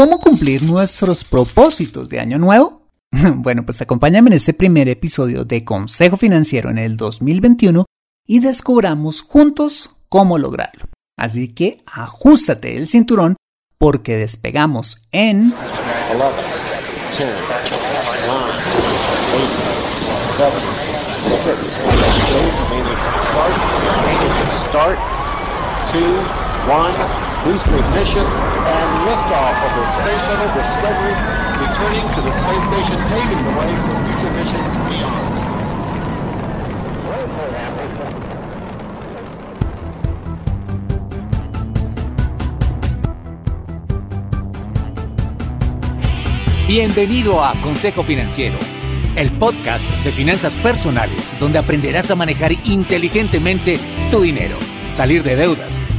¿Cómo cumplir nuestros propósitos de año nuevo? Bueno, pues acompáñame en este primer episodio de Consejo Financiero en el 2021 y descubramos juntos cómo lograrlo. Así que ajustate el cinturón porque despegamos en 11, booster ignition, and liftoff of the Space Shuttle Discovery, returning to the space station, paving the way for future missions beyond. Bienvenido a Consejo Financiero, el podcast de finanzas personales donde aprenderás a manejar inteligentemente tu dinero, salir de deudas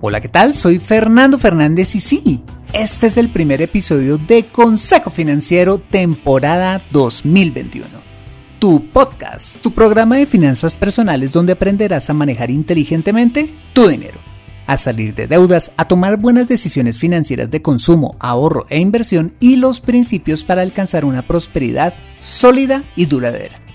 Hola, ¿qué tal? Soy Fernando Fernández y sí, este es el primer episodio de Consejo Financiero temporada 2021. Tu podcast, tu programa de finanzas personales donde aprenderás a manejar inteligentemente tu dinero, a salir de deudas, a tomar buenas decisiones financieras de consumo, ahorro e inversión y los principios para alcanzar una prosperidad sólida y duradera.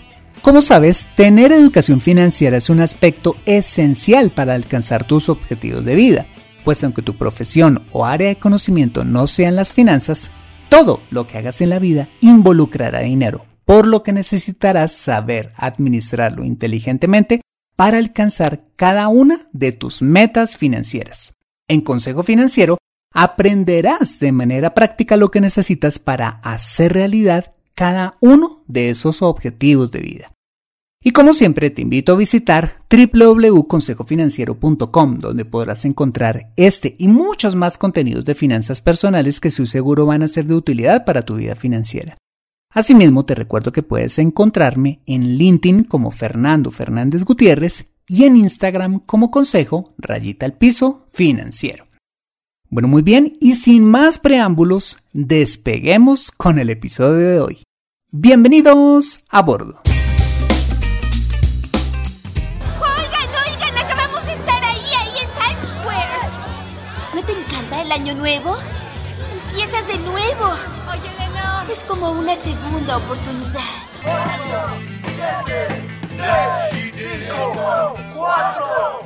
Como sabes, tener educación financiera es un aspecto esencial para alcanzar tus objetivos de vida, pues aunque tu profesión o área de conocimiento no sean las finanzas, todo lo que hagas en la vida involucrará dinero, por lo que necesitarás saber administrarlo inteligentemente para alcanzar cada una de tus metas financieras. En Consejo Financiero aprenderás de manera práctica lo que necesitas para hacer realidad cada uno de esos objetivos de vida. Y como siempre te invito a visitar www.consejofinanciero.com donde podrás encontrar este y muchos más contenidos de finanzas personales que su seguro van a ser de utilidad para tu vida financiera. Asimismo te recuerdo que puedes encontrarme en LinkedIn como Fernando Fernández Gutiérrez y en Instagram como Consejo Rayita al Piso Financiero. Bueno, muy bien, y sin más preámbulos, despeguemos con el episodio de hoy. Bienvenidos a bordo. Año nuevo? Empiezas de nuevo. Oye, Lennon. Es como una segunda oportunidad. 8, 7, 6, 5, 4,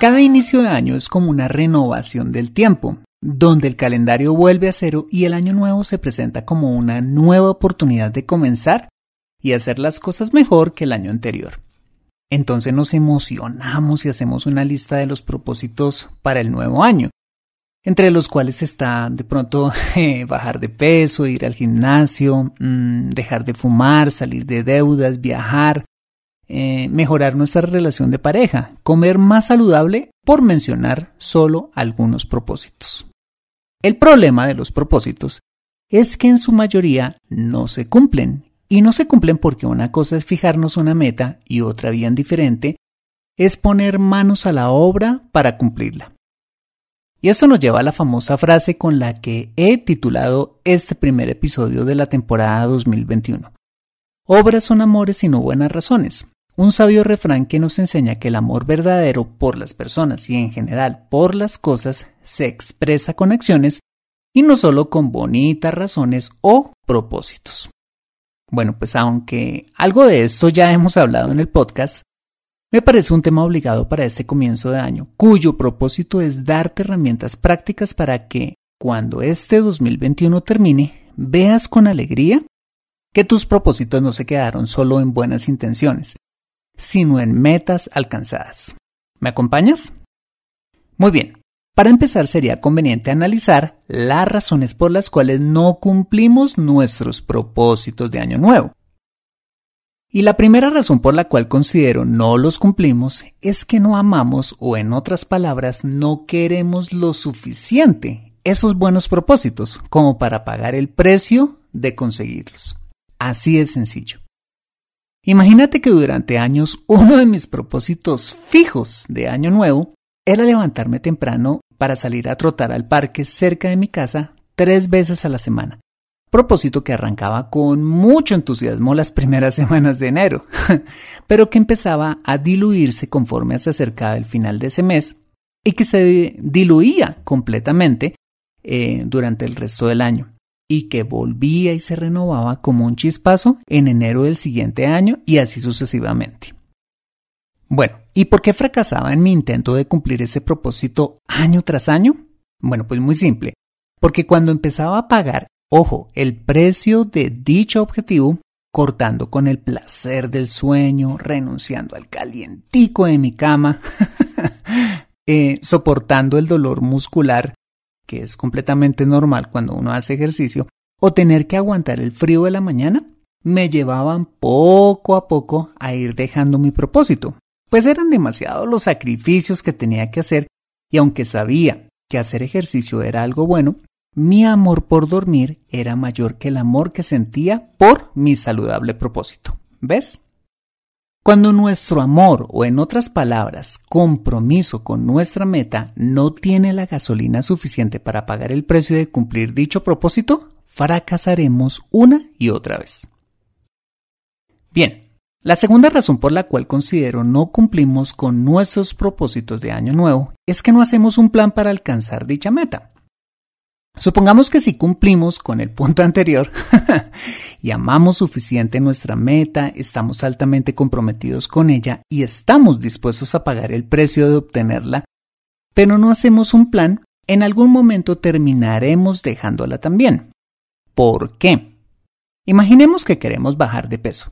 Cada inicio de año es como una renovación del tiempo, donde el calendario vuelve a cero y el año nuevo se presenta como una nueva oportunidad de comenzar y hacer las cosas mejor que el año anterior. Entonces nos emocionamos y hacemos una lista de los propósitos para el nuevo año, entre los cuales está de pronto eh, bajar de peso, ir al gimnasio, mm, dejar de fumar, salir de deudas, viajar, eh, mejorar nuestra relación de pareja, comer más saludable, por mencionar solo algunos propósitos. El problema de los propósitos es que en su mayoría no se cumplen, y no se cumplen porque una cosa es fijarnos una meta y otra bien diferente es poner manos a la obra para cumplirla. Y esto nos lleva a la famosa frase con la que he titulado este primer episodio de la temporada 2021. Obras son amores y no buenas razones. Un sabio refrán que nos enseña que el amor verdadero por las personas y en general por las cosas se expresa con acciones y no solo con bonitas razones o propósitos. Bueno, pues aunque algo de esto ya hemos hablado en el podcast, me parece un tema obligado para este comienzo de año, cuyo propósito es darte herramientas prácticas para que cuando este 2021 termine, veas con alegría que tus propósitos no se quedaron solo en buenas intenciones, sino en metas alcanzadas. ¿Me acompañas? Muy bien. Para empezar sería conveniente analizar las razones por las cuales no cumplimos nuestros propósitos de año nuevo. Y la primera razón por la cual considero no los cumplimos es que no amamos o en otras palabras no queremos lo suficiente esos buenos propósitos como para pagar el precio de conseguirlos. Así es sencillo. Imagínate que durante años uno de mis propósitos fijos de año nuevo era levantarme temprano para salir a trotar al parque cerca de mi casa tres veces a la semana. Propósito que arrancaba con mucho entusiasmo las primeras semanas de enero, pero que empezaba a diluirse conforme se acercaba el final de ese mes y que se diluía completamente eh, durante el resto del año y que volvía y se renovaba como un chispazo en enero del siguiente año y así sucesivamente. Bueno, ¿y por qué fracasaba en mi intento de cumplir ese propósito año tras año? Bueno, pues muy simple, porque cuando empezaba a pagar Ojo, el precio de dicho objetivo, cortando con el placer del sueño, renunciando al calientico de mi cama, eh, soportando el dolor muscular, que es completamente normal cuando uno hace ejercicio, o tener que aguantar el frío de la mañana, me llevaban poco a poco a ir dejando mi propósito, pues eran demasiados los sacrificios que tenía que hacer y aunque sabía que hacer ejercicio era algo bueno, mi amor por dormir era mayor que el amor que sentía por mi saludable propósito. ¿Ves? Cuando nuestro amor, o en otras palabras, compromiso con nuestra meta, no tiene la gasolina suficiente para pagar el precio de cumplir dicho propósito, fracasaremos una y otra vez. Bien, la segunda razón por la cual considero no cumplimos con nuestros propósitos de año nuevo es que no hacemos un plan para alcanzar dicha meta. Supongamos que si cumplimos con el punto anterior y amamos suficiente nuestra meta, estamos altamente comprometidos con ella y estamos dispuestos a pagar el precio de obtenerla, pero no hacemos un plan, en algún momento terminaremos dejándola también. ¿Por qué? Imaginemos que queremos bajar de peso,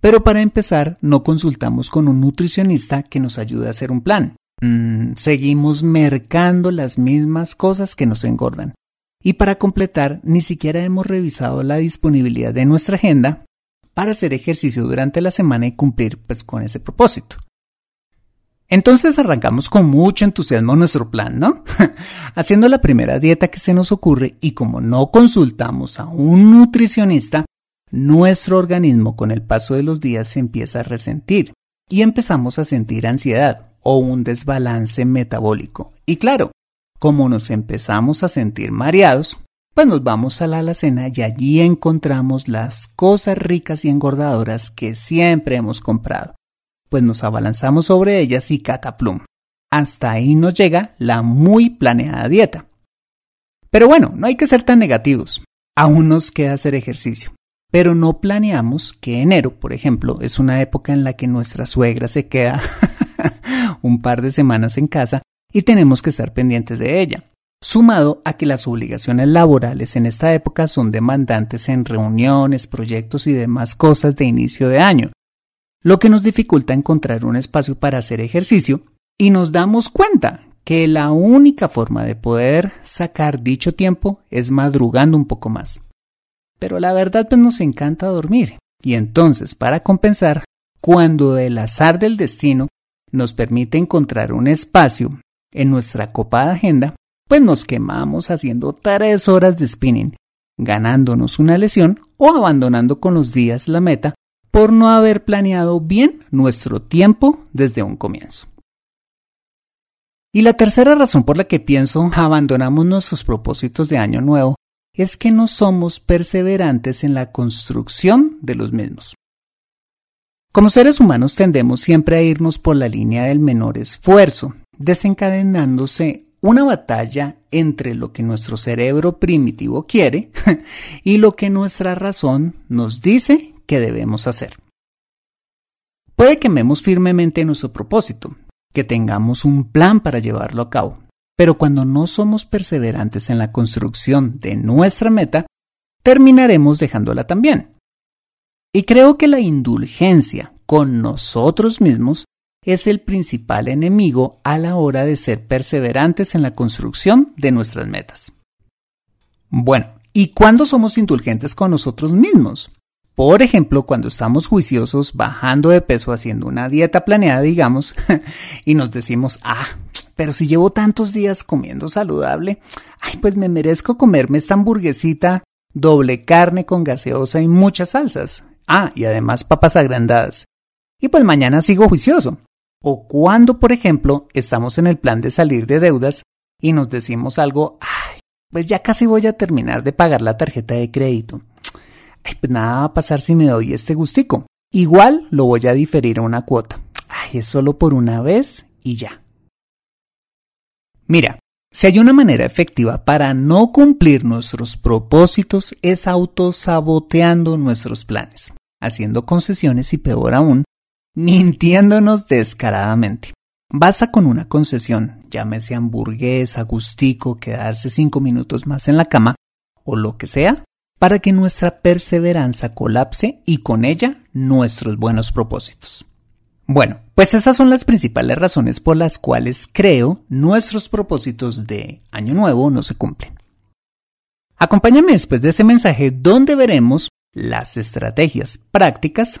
pero para empezar no consultamos con un nutricionista que nos ayude a hacer un plan. Mm, seguimos mercando las mismas cosas que nos engordan y para completar, ni siquiera hemos revisado la disponibilidad de nuestra agenda para hacer ejercicio durante la semana y cumplir pues, con ese propósito. Entonces arrancamos con mucho entusiasmo nuestro plan, ¿no? Haciendo la primera dieta que se nos ocurre y como no consultamos a un nutricionista, nuestro organismo con el paso de los días se empieza a resentir y empezamos a sentir ansiedad o un desbalance metabólico. Y claro, como nos empezamos a sentir mareados, pues nos vamos a la alacena y allí encontramos las cosas ricas y engordadoras que siempre hemos comprado. Pues nos abalanzamos sobre ellas y cataplum. Hasta ahí nos llega la muy planeada dieta. Pero bueno, no hay que ser tan negativos. Aún nos queda hacer ejercicio. Pero no planeamos que enero, por ejemplo, es una época en la que nuestra suegra se queda un par de semanas en casa y tenemos que estar pendientes de ella. Sumado a que las obligaciones laborales en esta época son demandantes en reuniones, proyectos y demás cosas de inicio de año, lo que nos dificulta encontrar un espacio para hacer ejercicio y nos damos cuenta que la única forma de poder sacar dicho tiempo es madrugando un poco más. Pero la verdad pues nos encanta dormir y entonces para compensar, cuando el azar del destino nos permite encontrar un espacio en nuestra copada agenda, pues nos quemamos haciendo tres horas de spinning, ganándonos una lesión o abandonando con los días la meta por no haber planeado bien nuestro tiempo desde un comienzo. Y la tercera razón por la que pienso abandonamos nuestros propósitos de año nuevo es que no somos perseverantes en la construcción de los mismos. Como seres humanos tendemos siempre a irnos por la línea del menor esfuerzo, desencadenándose una batalla entre lo que nuestro cerebro primitivo quiere y lo que nuestra razón nos dice que debemos hacer. Puede que amemos firmemente nuestro propósito, que tengamos un plan para llevarlo a cabo, pero cuando no somos perseverantes en la construcción de nuestra meta, terminaremos dejándola también. Y creo que la indulgencia con nosotros mismos es el principal enemigo a la hora de ser perseverantes en la construcción de nuestras metas. Bueno, ¿y cuándo somos indulgentes con nosotros mismos? Por ejemplo, cuando estamos juiciosos bajando de peso haciendo una dieta planeada, digamos, y nos decimos, ah, pero si llevo tantos días comiendo saludable, ay, pues me merezco comerme esta hamburguesita doble carne con gaseosa y muchas salsas. Ah, y además papas agrandadas. Y pues mañana sigo juicioso. O cuando, por ejemplo, estamos en el plan de salir de deudas y nos decimos algo, ay, pues ya casi voy a terminar de pagar la tarjeta de crédito. Ay, pues nada va a pasar si me doy este gustico. Igual lo voy a diferir a una cuota. Ay, es solo por una vez y ya. Mira, si hay una manera efectiva para no cumplir nuestros propósitos es autosaboteando nuestros planes, haciendo concesiones y peor aún, mintiéndonos descaradamente. Basta con una concesión, llámese hamburguesa, gustico, quedarse cinco minutos más en la cama o lo que sea, para que nuestra perseverancia colapse y con ella nuestros buenos propósitos. Bueno, pues esas son las principales razones por las cuales creo nuestros propósitos de Año Nuevo no se cumplen. Acompáñame después de ese mensaje donde veremos las estrategias prácticas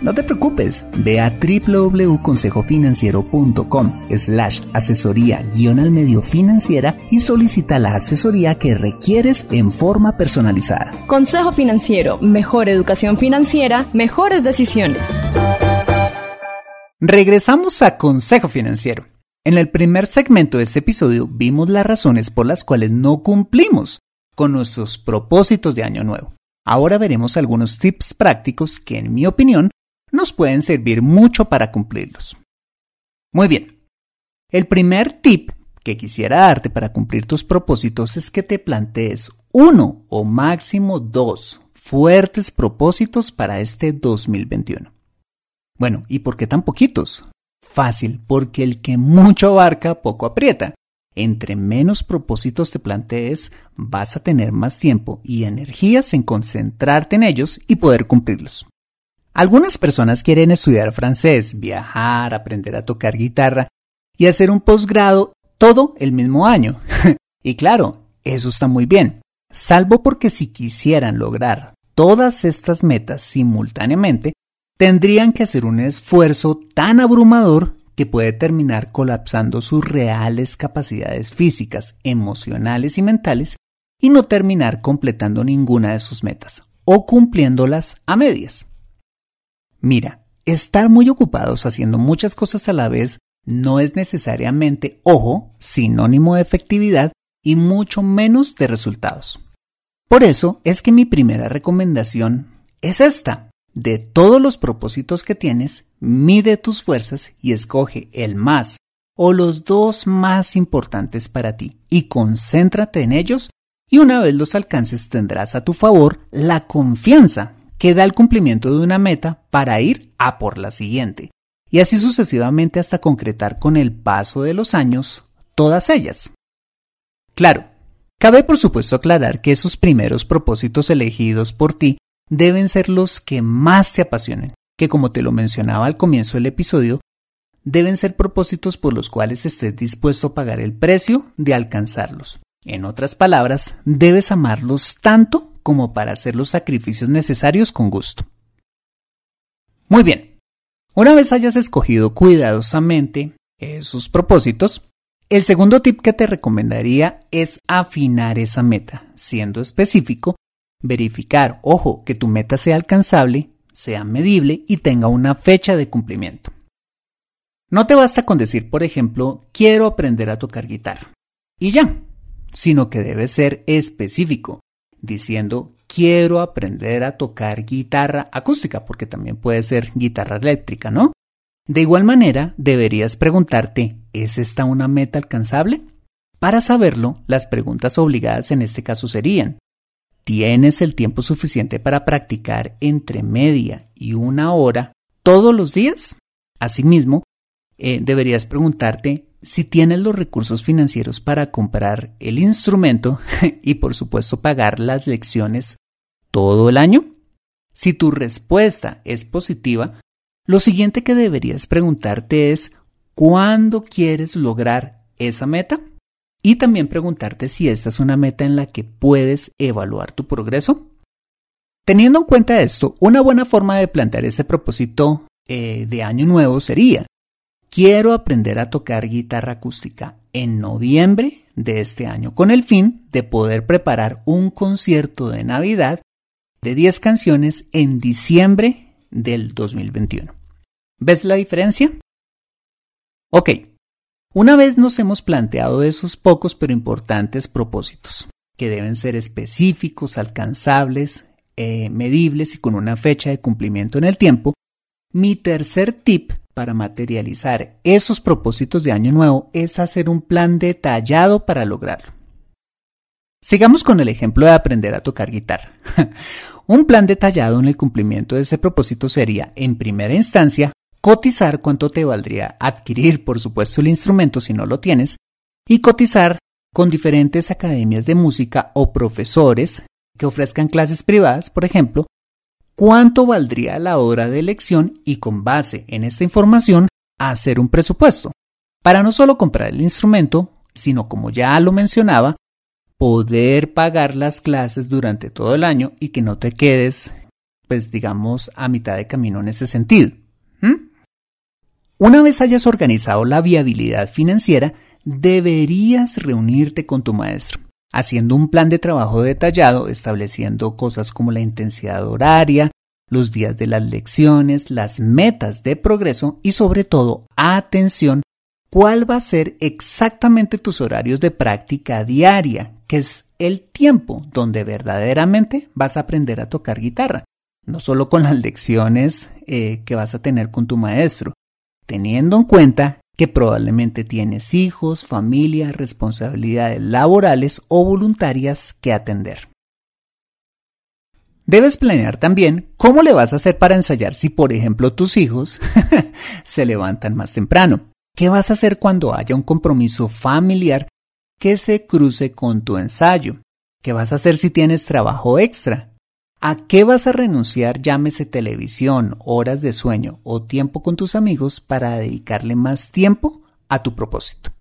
no te preocupes, ve a www.consejofinanciero.com slash asesoría guion al medio financiera y solicita la asesoría que requieres en forma personalizada. Consejo Financiero, mejor educación financiera, mejores decisiones. Regresamos a Consejo Financiero. En el primer segmento de este episodio vimos las razones por las cuales no cumplimos con nuestros propósitos de año nuevo. Ahora veremos algunos tips prácticos que, en mi opinión, nos pueden servir mucho para cumplirlos. Muy bien. El primer tip que quisiera darte para cumplir tus propósitos es que te plantees uno o máximo dos fuertes propósitos para este 2021. Bueno, ¿y por qué tan poquitos? Fácil, porque el que mucho abarca, poco aprieta. Entre menos propósitos te plantees, vas a tener más tiempo y energías en concentrarte en ellos y poder cumplirlos. Algunas personas quieren estudiar francés, viajar, aprender a tocar guitarra y hacer un posgrado todo el mismo año. y claro, eso está muy bien, salvo porque si quisieran lograr todas estas metas simultáneamente, tendrían que hacer un esfuerzo tan abrumador que puede terminar colapsando sus reales capacidades físicas, emocionales y mentales y no terminar completando ninguna de sus metas o cumpliéndolas a medias. Mira, estar muy ocupados haciendo muchas cosas a la vez no es necesariamente, ojo, sinónimo de efectividad y mucho menos de resultados. Por eso es que mi primera recomendación es esta. De todos los propósitos que tienes, mide tus fuerzas y escoge el más o los dos más importantes para ti y concéntrate en ellos y una vez los alcances tendrás a tu favor la confianza que da el cumplimiento de una meta para ir a por la siguiente, y así sucesivamente hasta concretar con el paso de los años todas ellas. Claro, cabe por supuesto aclarar que esos primeros propósitos elegidos por ti deben ser los que más te apasionen, que como te lo mencionaba al comienzo del episodio, deben ser propósitos por los cuales estés dispuesto a pagar el precio de alcanzarlos. En otras palabras, debes amarlos tanto como para hacer los sacrificios necesarios con gusto. Muy bien, una vez hayas escogido cuidadosamente esos propósitos, el segundo tip que te recomendaría es afinar esa meta, siendo específico, verificar, ojo, que tu meta sea alcanzable, sea medible y tenga una fecha de cumplimiento. No te basta con decir, por ejemplo, quiero aprender a tocar guitarra. Y ya, sino que debe ser específico, diciendo quiero aprender a tocar guitarra acústica, porque también puede ser guitarra eléctrica, ¿no? De igual manera, deberías preguntarte, ¿es esta una meta alcanzable? Para saberlo, las preguntas obligadas en este caso serían, ¿tienes el tiempo suficiente para practicar entre media y una hora todos los días? Asimismo, eh, deberías preguntarte si tienes los recursos financieros para comprar el instrumento y por supuesto pagar las lecciones todo el año. Si tu respuesta es positiva, lo siguiente que deberías preguntarte es ¿cuándo quieres lograr esa meta? Y también preguntarte si esta es una meta en la que puedes evaluar tu progreso. Teniendo en cuenta esto, una buena forma de plantear ese propósito eh, de año nuevo sería Quiero aprender a tocar guitarra acústica en noviembre de este año con el fin de poder preparar un concierto de Navidad de 10 canciones en diciembre del 2021. ¿Ves la diferencia? Ok, una vez nos hemos planteado esos pocos pero importantes propósitos, que deben ser específicos, alcanzables, eh, medibles y con una fecha de cumplimiento en el tiempo, mi tercer tip para materializar esos propósitos de año nuevo es hacer un plan detallado para lograrlo. Sigamos con el ejemplo de aprender a tocar guitarra. un plan detallado en el cumplimiento de ese propósito sería, en primera instancia, cotizar cuánto te valdría adquirir, por supuesto, el instrumento si no lo tienes, y cotizar con diferentes academias de música o profesores que ofrezcan clases privadas, por ejemplo, cuánto valdría la hora de elección y con base en esta información hacer un presupuesto, para no solo comprar el instrumento, sino como ya lo mencionaba, poder pagar las clases durante todo el año y que no te quedes, pues digamos, a mitad de camino en ese sentido. Una vez hayas organizado la viabilidad financiera, deberías reunirte con tu maestro haciendo un plan de trabajo detallado, estableciendo cosas como la intensidad horaria, los días de las lecciones, las metas de progreso y sobre todo, atención, cuál va a ser exactamente tus horarios de práctica diaria, que es el tiempo donde verdaderamente vas a aprender a tocar guitarra, no solo con las lecciones eh, que vas a tener con tu maestro, teniendo en cuenta que probablemente tienes hijos, familia, responsabilidades laborales o voluntarias que atender. Debes planear también cómo le vas a hacer para ensayar si, por ejemplo, tus hijos se levantan más temprano. ¿Qué vas a hacer cuando haya un compromiso familiar que se cruce con tu ensayo? ¿Qué vas a hacer si tienes trabajo extra? ¿A qué vas a renunciar, llámese televisión, horas de sueño o tiempo con tus amigos para dedicarle más tiempo a tu propósito?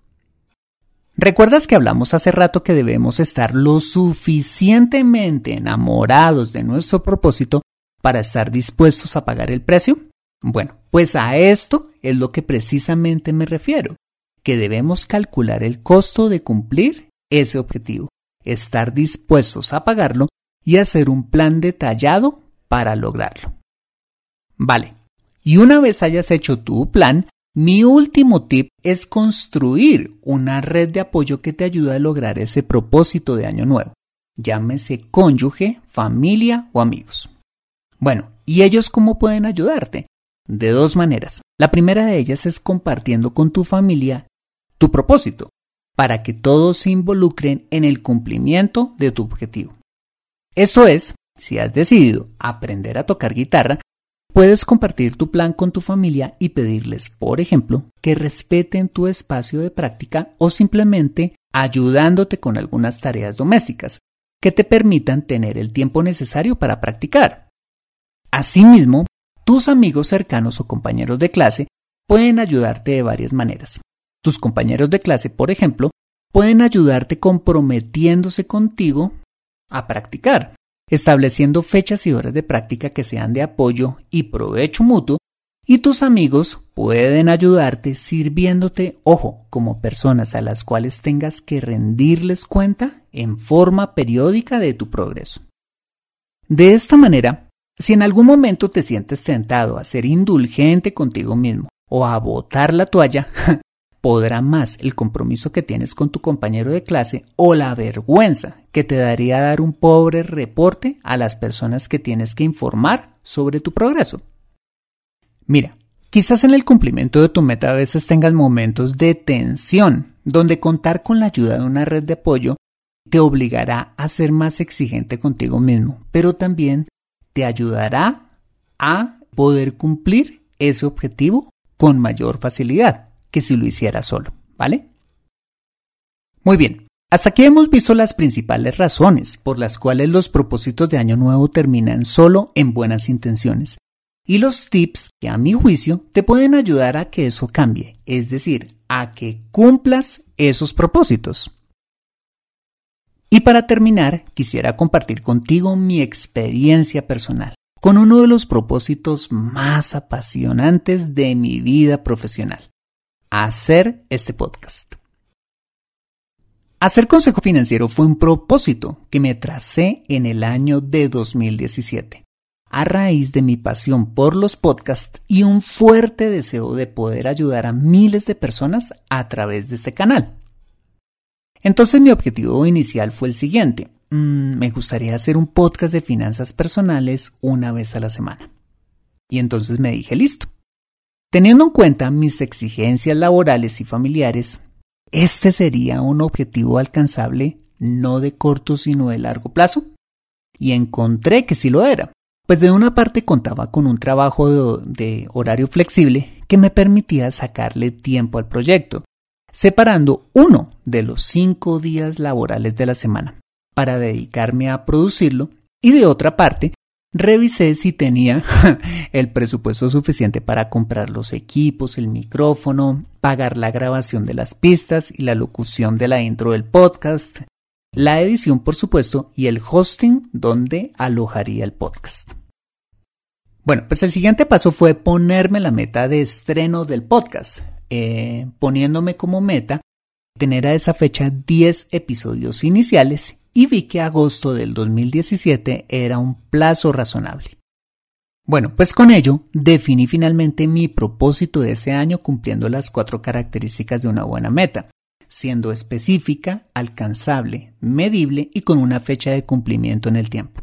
¿Recuerdas que hablamos hace rato que debemos estar lo suficientemente enamorados de nuestro propósito para estar dispuestos a pagar el precio? Bueno, pues a esto es lo que precisamente me refiero, que debemos calcular el costo de cumplir ese objetivo, estar dispuestos a pagarlo y hacer un plan detallado para lograrlo. Vale, y una vez hayas hecho tu plan, mi último tip es construir una red de apoyo que te ayude a lograr ese propósito de año nuevo. Llámese cónyuge, familia o amigos. Bueno, ¿y ellos cómo pueden ayudarte? De dos maneras. La primera de ellas es compartiendo con tu familia tu propósito, para que todos se involucren en el cumplimiento de tu objetivo. Esto es, si has decidido aprender a tocar guitarra, puedes compartir tu plan con tu familia y pedirles, por ejemplo, que respeten tu espacio de práctica o simplemente ayudándote con algunas tareas domésticas que te permitan tener el tiempo necesario para practicar. Asimismo, tus amigos cercanos o compañeros de clase pueden ayudarte de varias maneras. Tus compañeros de clase, por ejemplo, pueden ayudarte comprometiéndose contigo a practicar, estableciendo fechas y horas de práctica que sean de apoyo y provecho mutuo, y tus amigos pueden ayudarte sirviéndote, ojo, como personas a las cuales tengas que rendirles cuenta en forma periódica de tu progreso. De esta manera, si en algún momento te sientes tentado a ser indulgente contigo mismo o a botar la toalla, podrá más el compromiso que tienes con tu compañero de clase o la vergüenza que te daría dar un pobre reporte a las personas que tienes que informar sobre tu progreso. Mira, quizás en el cumplimiento de tu meta a veces tengas momentos de tensión, donde contar con la ayuda de una red de apoyo te obligará a ser más exigente contigo mismo, pero también te ayudará a poder cumplir ese objetivo con mayor facilidad que si lo hiciera solo, ¿vale? Muy bien, hasta aquí hemos visto las principales razones por las cuales los propósitos de Año Nuevo terminan solo en buenas intenciones y los tips que a mi juicio te pueden ayudar a que eso cambie, es decir, a que cumplas esos propósitos. Y para terminar, quisiera compartir contigo mi experiencia personal con uno de los propósitos más apasionantes de mi vida profesional, hacer este podcast. Hacer consejo financiero fue un propósito que me tracé en el año de 2017, a raíz de mi pasión por los podcasts y un fuerte deseo de poder ayudar a miles de personas a través de este canal. Entonces mi objetivo inicial fue el siguiente. Mm, me gustaría hacer un podcast de finanzas personales una vez a la semana. Y entonces me dije, listo. Teniendo en cuenta mis exigencias laborales y familiares, este sería un objetivo alcanzable no de corto sino de largo plazo. Y encontré que sí lo era, pues de una parte contaba con un trabajo de, de horario flexible que me permitía sacarle tiempo al proyecto, separando uno de los cinco días laborales de la semana para dedicarme a producirlo y de otra parte revisé si tenía el presupuesto suficiente para comprar los equipos, el micrófono, pagar la grabación de las pistas y la locución de la intro del podcast, la edición por supuesto y el hosting donde alojaría el podcast. Bueno, pues el siguiente paso fue ponerme la meta de estreno del podcast, eh, poniéndome como meta tener a esa fecha 10 episodios iniciales y vi que agosto del 2017 era un plazo razonable. Bueno, pues con ello definí finalmente mi propósito de ese año cumpliendo las cuatro características de una buena meta, siendo específica, alcanzable, medible y con una fecha de cumplimiento en el tiempo.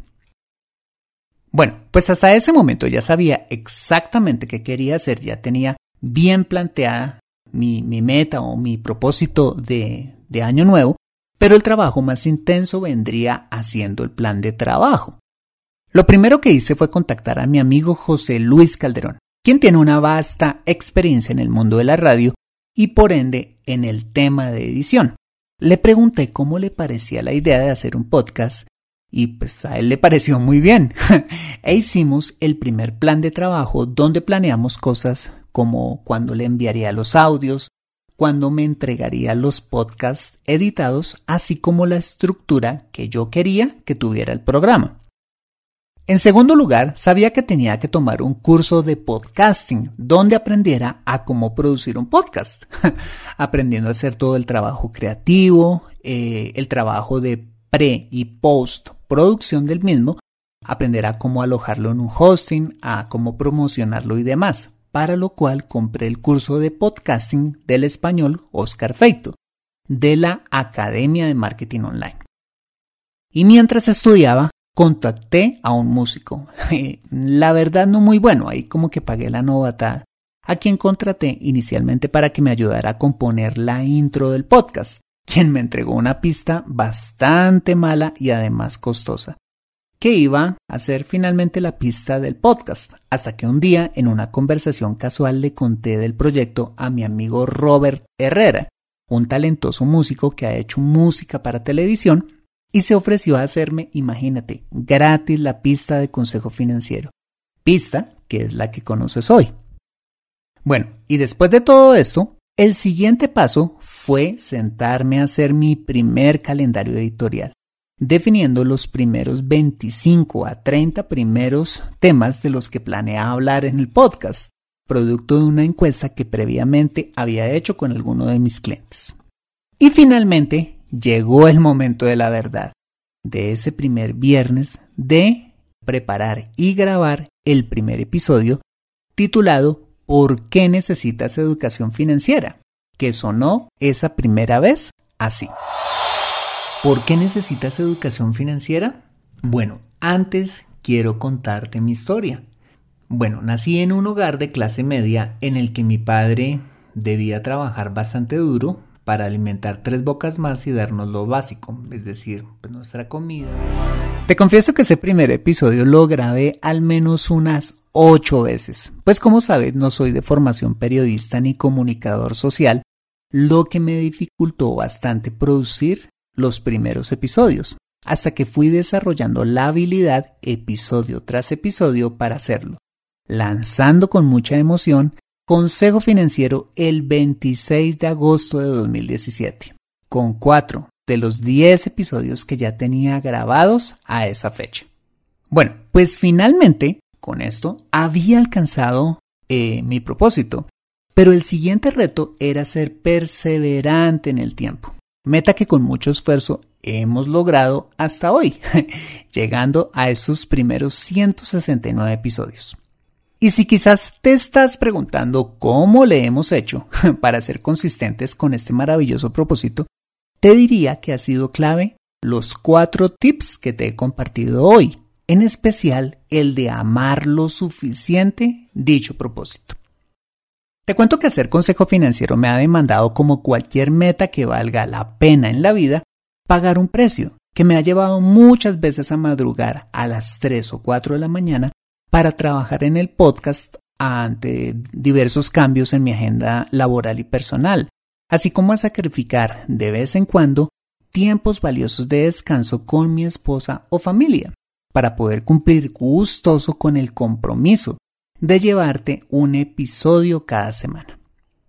Bueno, pues hasta ese momento ya sabía exactamente qué quería hacer, ya tenía bien planteada mi, meta o mi propósito de, de año nuevo, pero el trabajo más intenso vendría haciendo el plan de trabajo. Lo primero que hice fue contactar a mi amigo José Luis Calderón, quien tiene una vasta experiencia en el mundo de la radio y por ende en el tema de edición. Le pregunté cómo le parecía la idea de hacer un podcast y pues a él le pareció muy bien. e hicimos el primer plan de trabajo donde planeamos cosas como cuándo le enviaría los audios, cuándo me entregaría los podcasts editados, así como la estructura que yo quería que tuviera el programa. En segundo lugar, sabía que tenía que tomar un curso de podcasting donde aprendiera a cómo producir un podcast, aprendiendo a hacer todo el trabajo creativo, eh, el trabajo de pre y post producción del mismo, aprender a cómo alojarlo en un hosting, a cómo promocionarlo y demás para lo cual compré el curso de podcasting del español Oscar Feito de la Academia de Marketing Online. Y mientras estudiaba, contacté a un músico, la verdad no muy bueno, ahí como que pagué la novatada, a quien contraté inicialmente para que me ayudara a componer la intro del podcast, quien me entregó una pista bastante mala y además costosa que iba a ser finalmente la pista del podcast, hasta que un día en una conversación casual le conté del proyecto a mi amigo Robert Herrera, un talentoso músico que ha hecho música para televisión y se ofreció a hacerme, imagínate, gratis la pista de consejo financiero, pista que es la que conoces hoy. Bueno, y después de todo esto, el siguiente paso fue sentarme a hacer mi primer calendario editorial definiendo los primeros 25 a 30 primeros temas de los que planea hablar en el podcast, producto de una encuesta que previamente había hecho con alguno de mis clientes. Y finalmente llegó el momento de la verdad, de ese primer viernes de preparar y grabar el primer episodio titulado ¿Por qué necesitas educación financiera? que sonó esa primera vez así. ¿Por qué necesitas educación financiera? Bueno, antes quiero contarte mi historia. Bueno, nací en un hogar de clase media en el que mi padre debía trabajar bastante duro para alimentar tres bocas más y darnos lo básico, es decir, pues nuestra comida. Te confieso que ese primer episodio lo grabé al menos unas ocho veces, pues como sabes no soy de formación periodista ni comunicador social, lo que me dificultó bastante producir los primeros episodios, hasta que fui desarrollando la habilidad episodio tras episodio para hacerlo, lanzando con mucha emoción Consejo Financiero el 26 de agosto de 2017, con cuatro de los 10 episodios que ya tenía grabados a esa fecha. Bueno, pues finalmente, con esto, había alcanzado eh, mi propósito, pero el siguiente reto era ser perseverante en el tiempo, meta que con mucho esfuerzo hemos logrado hasta hoy, llegando a estos primeros 169 episodios. Y si quizás te estás preguntando cómo le hemos hecho para ser consistentes con este maravilloso propósito, te diría que ha sido clave los cuatro tips que te he compartido hoy, en especial el de amar lo suficiente dicho propósito. Te cuento que hacer consejo financiero me ha demandado como cualquier meta que valga la pena en la vida, pagar un precio que me ha llevado muchas veces a madrugar a las 3 o 4 de la mañana para trabajar en el podcast ante diversos cambios en mi agenda laboral y personal, así como a sacrificar de vez en cuando tiempos valiosos de descanso con mi esposa o familia, para poder cumplir gustoso con el compromiso de llevarte un episodio cada semana.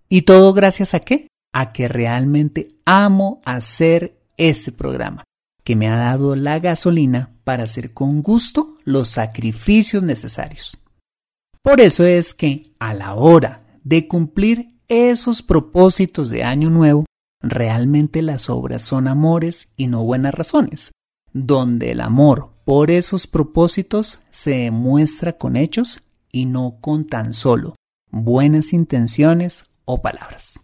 ¿Y todo gracias a qué? A que realmente amo hacer ese programa, que me ha dado la gasolina para hacer con gusto los sacrificios necesarios. Por eso es que a la hora de cumplir esos propósitos de año nuevo, realmente las obras son amores y no buenas razones, donde el amor por esos propósitos se demuestra con hechos y no con tan solo buenas intenciones o palabras.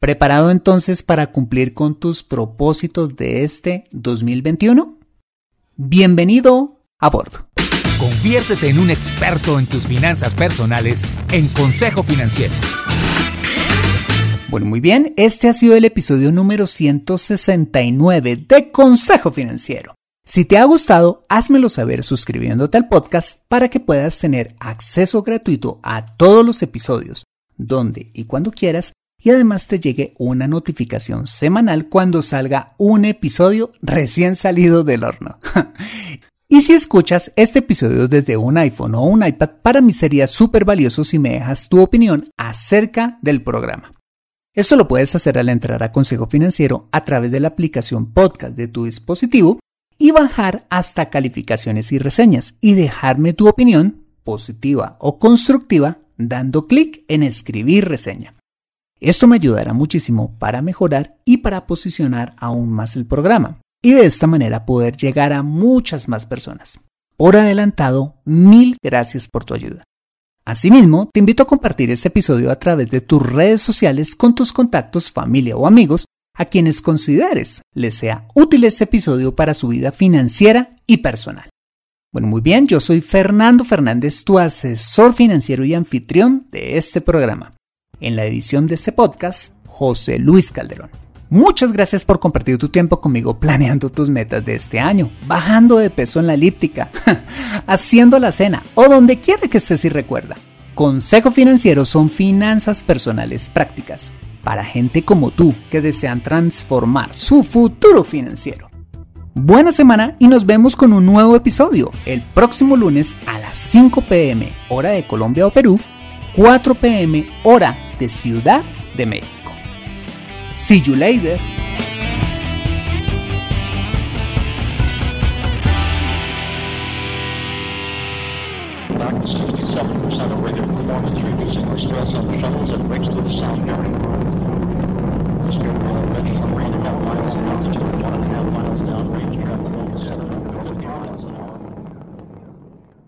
¿Preparado entonces para cumplir con tus propósitos de este 2021? Bienvenido a bordo. Conviértete en un experto en tus finanzas personales en Consejo Financiero. Bueno, muy bien, este ha sido el episodio número 169 de Consejo Financiero. Si te ha gustado, házmelo saber suscribiéndote al podcast para que puedas tener acceso gratuito a todos los episodios, donde y cuando quieras, y además te llegue una notificación semanal cuando salga un episodio recién salido del horno. y si escuchas este episodio desde un iPhone o un iPad, para mí sería súper valioso si me dejas tu opinión acerca del programa. Esto lo puedes hacer al entrar a Consejo Financiero a través de la aplicación podcast de tu dispositivo y bajar hasta calificaciones y reseñas y dejarme tu opinión, positiva o constructiva, dando clic en escribir reseña. Esto me ayudará muchísimo para mejorar y para posicionar aún más el programa y de esta manera poder llegar a muchas más personas. Por adelantado, mil gracias por tu ayuda. Asimismo, te invito a compartir este episodio a través de tus redes sociales con tus contactos, familia o amigos a quienes consideres les sea útil este episodio para su vida financiera y personal. Bueno, muy bien, yo soy Fernando Fernández, tu asesor financiero y anfitrión de este programa. En la edición de este podcast, José Luis Calderón. Muchas gracias por compartir tu tiempo conmigo planeando tus metas de este año, bajando de peso en la elíptica, haciendo la cena o donde quiera que estés y recuerda. Consejo Financiero son finanzas personales prácticas para gente como tú que desean transformar su futuro financiero. Buena semana y nos vemos con un nuevo episodio el próximo lunes a las 5 pm hora de Colombia o Perú, 4 pm hora de Ciudad de México. See you later. 7% of rated performance, reducing the stress on the shuttles to the Sound Area.